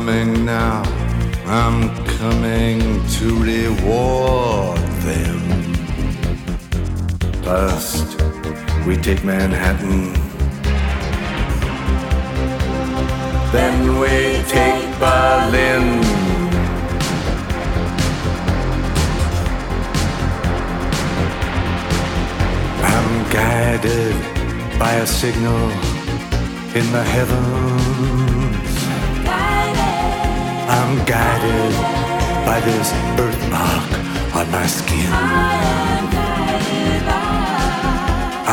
Coming now, I'm coming to reward them. First, we take Manhattan. Then we take Berlin. I'm guided by a signal in the heavens. I'm guided by this birthmark on my skin.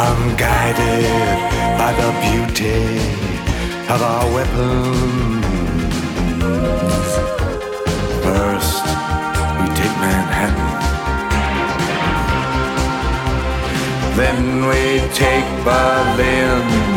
I'm guided by the beauty of our weapons. First, we take Manhattan. Then we take Berlin.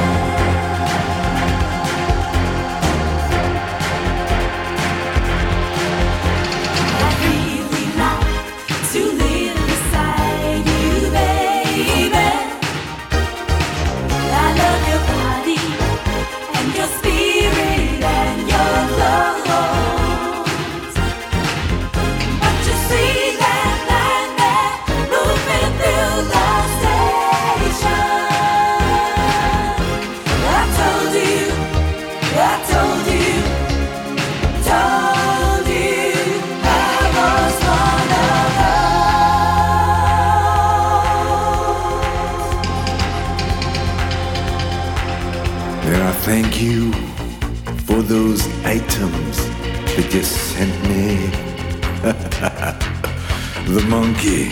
the monkey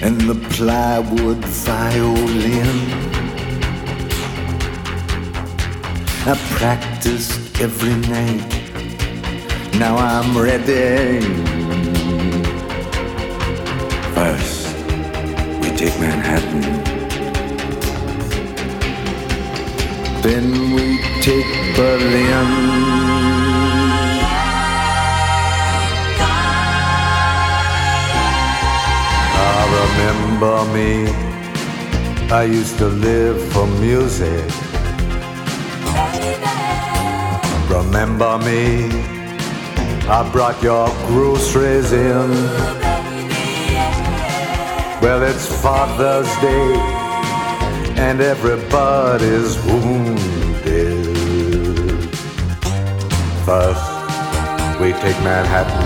and the plywood violin. I practiced every night. Now I'm ready. First, we take Manhattan. Then we take Berlin. remember me. I used to live for music. Remember me. I brought your groceries in. Well, it's Father's Day, and everybody's wounded. First, we take Manhattan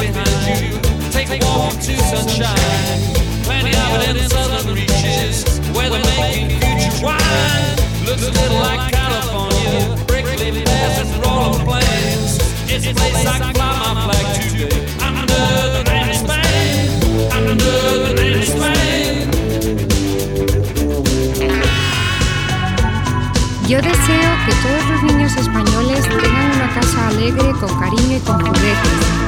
You. Yo deseo que todos los niños españoles tengan una casa alegre, con cariño y con juguetes.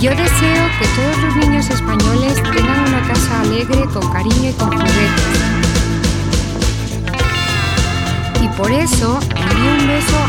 Yo deseo que todos los niños españoles tengan una casa alegre, con cariño y con juguetes. Y por eso envío un beso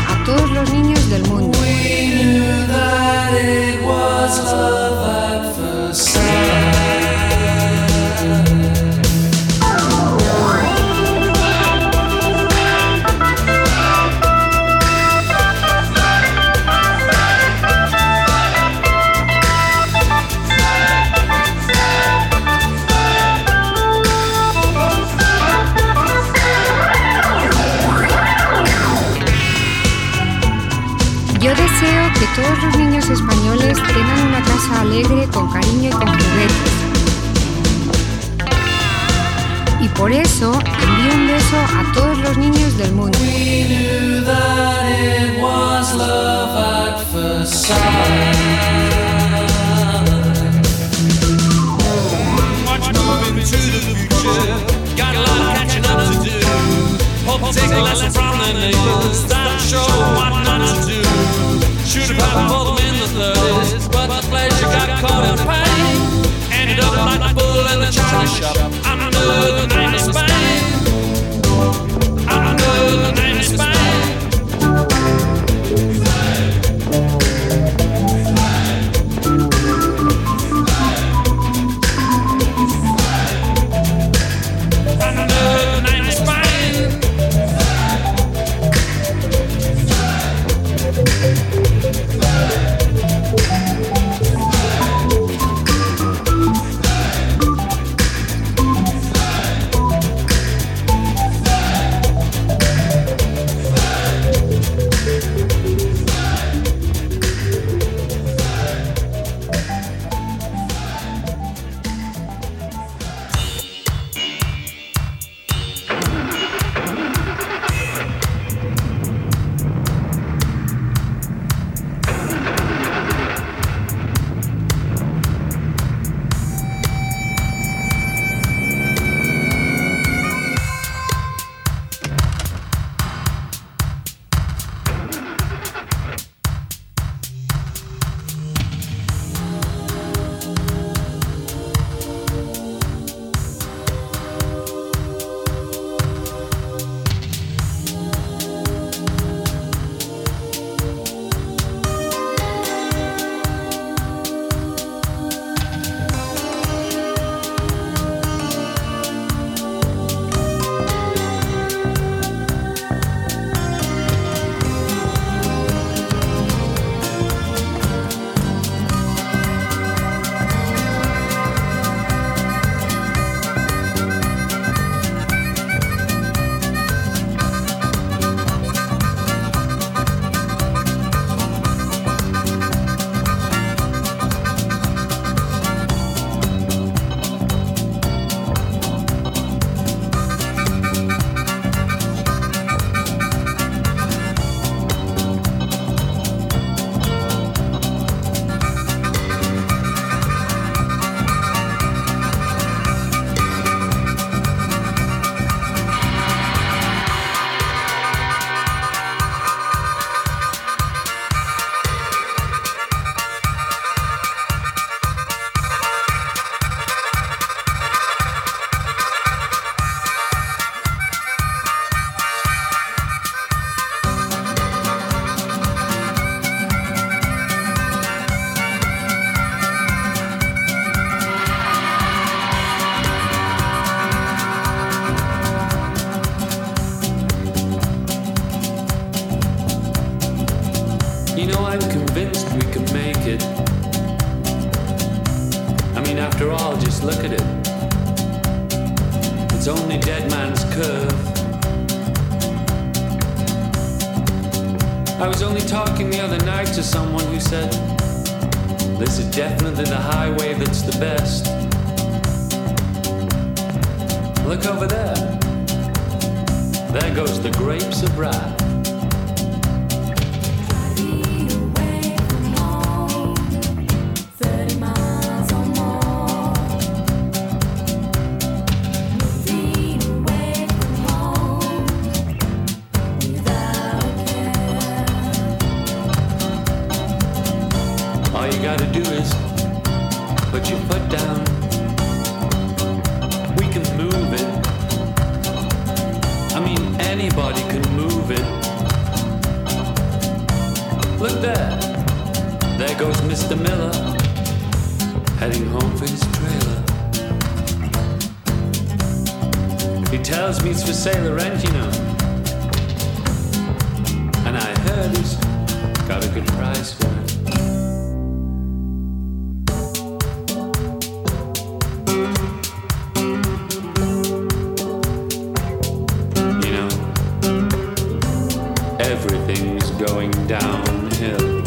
everything's going downhill.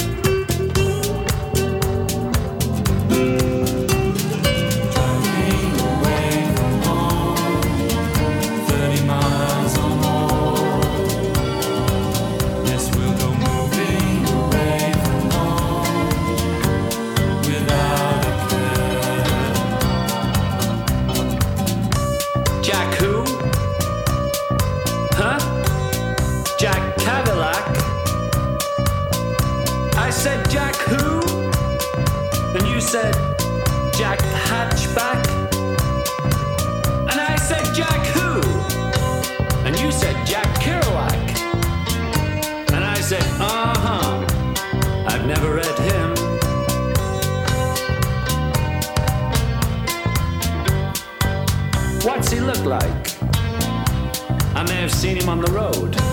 said, Jack Hatchback. And I said, Jack who? And you said, Jack Kerouac. And I said, uh huh, I've never read him. What's he look like? I may have seen him on the road.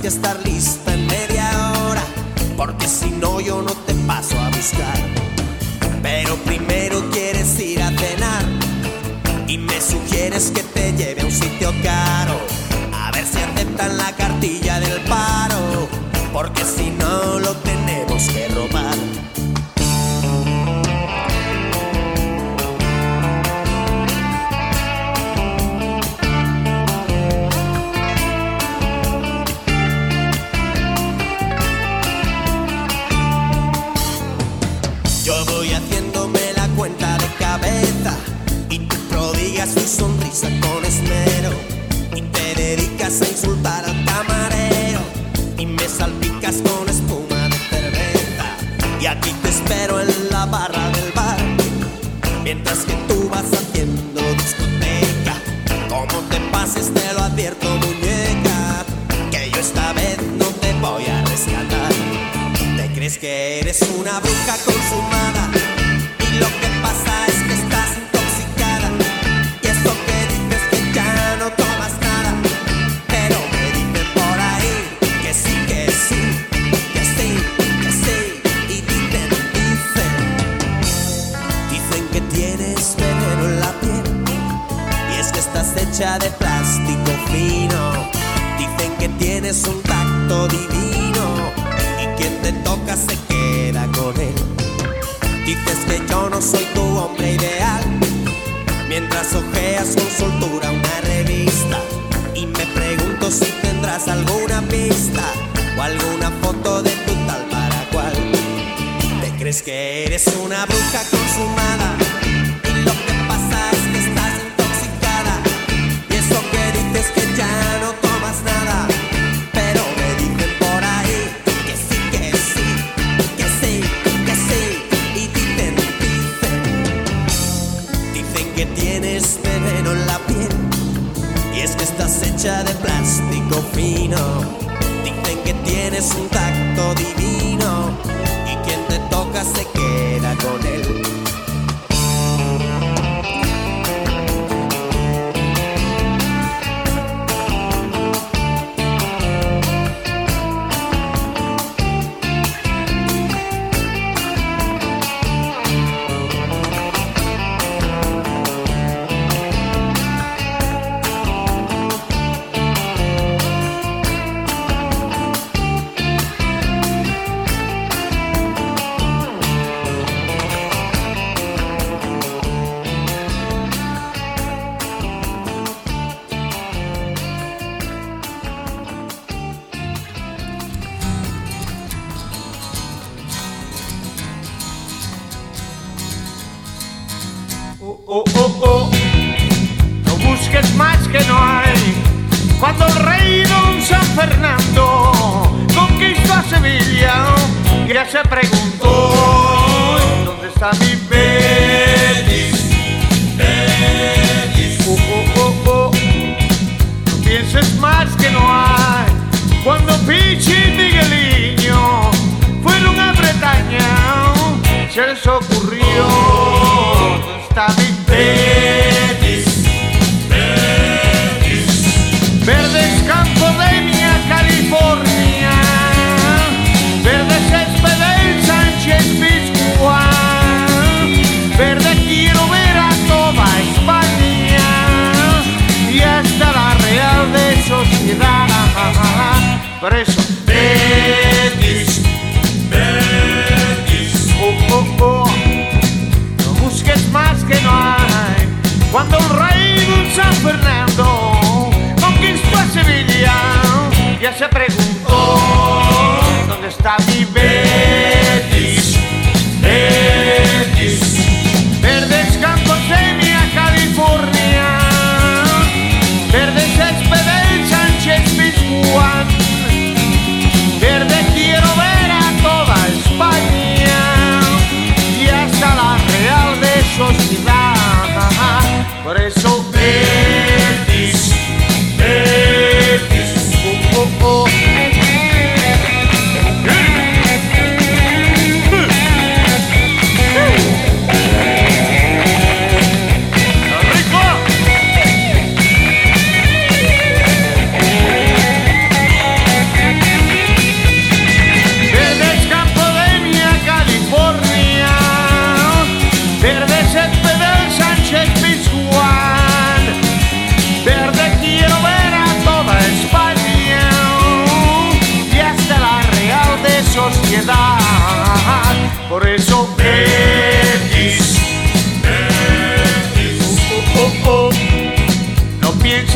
que estar lista en media hora, porque si no yo no te paso a buscar. Pero primero quieres ir a cenar y me sugieres que te lleve a un sitio caro, a ver si aceptan la cartilla del par. Eres una bruja consumada. crees que eres una bruja consumada.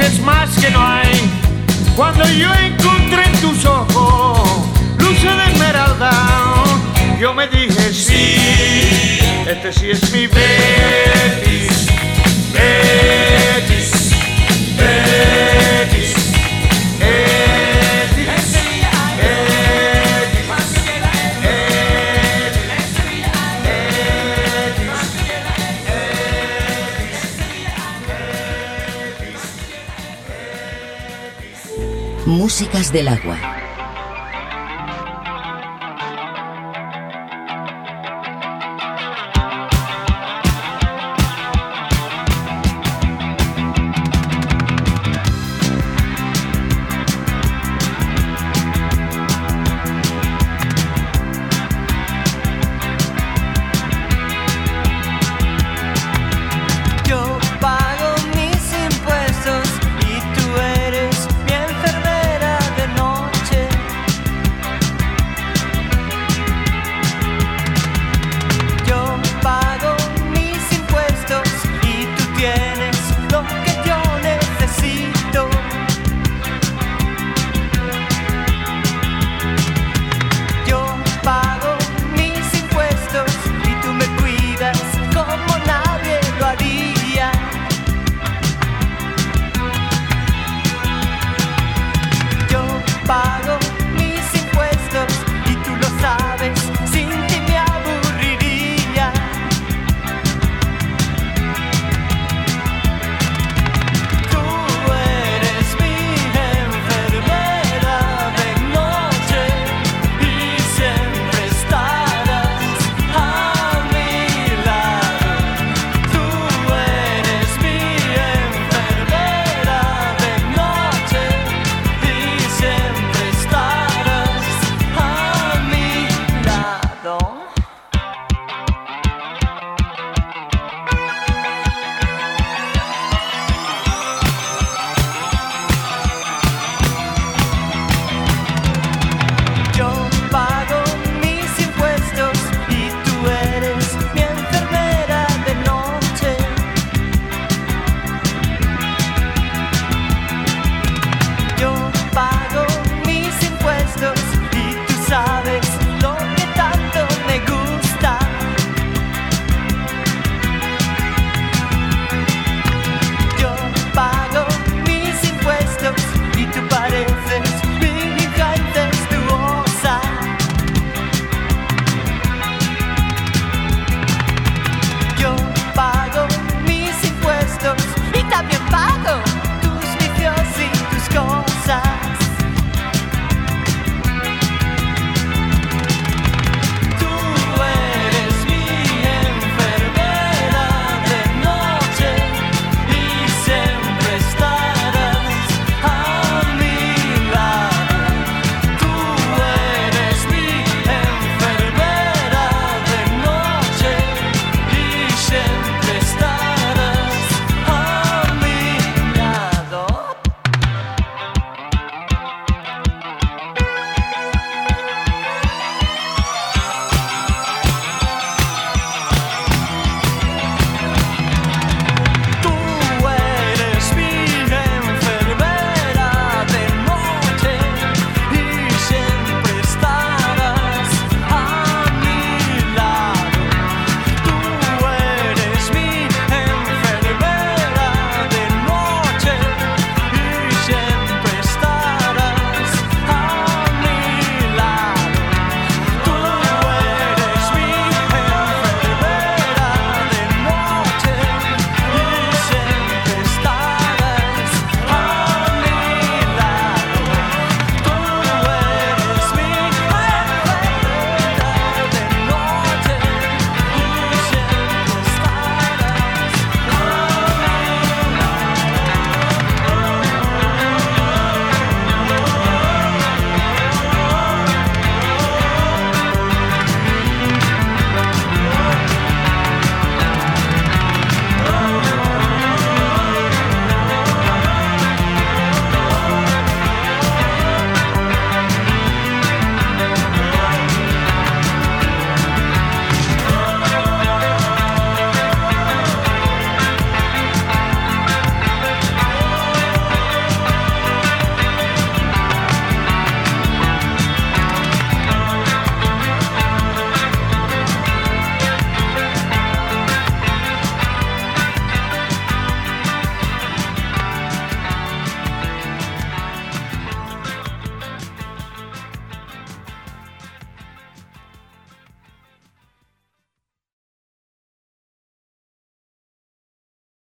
dices más que no hay. Cuando yo encontré en tus ojos luce de esmeralda, yo me dije sí, este sí es mi Betis. Betis. Músicas del agua.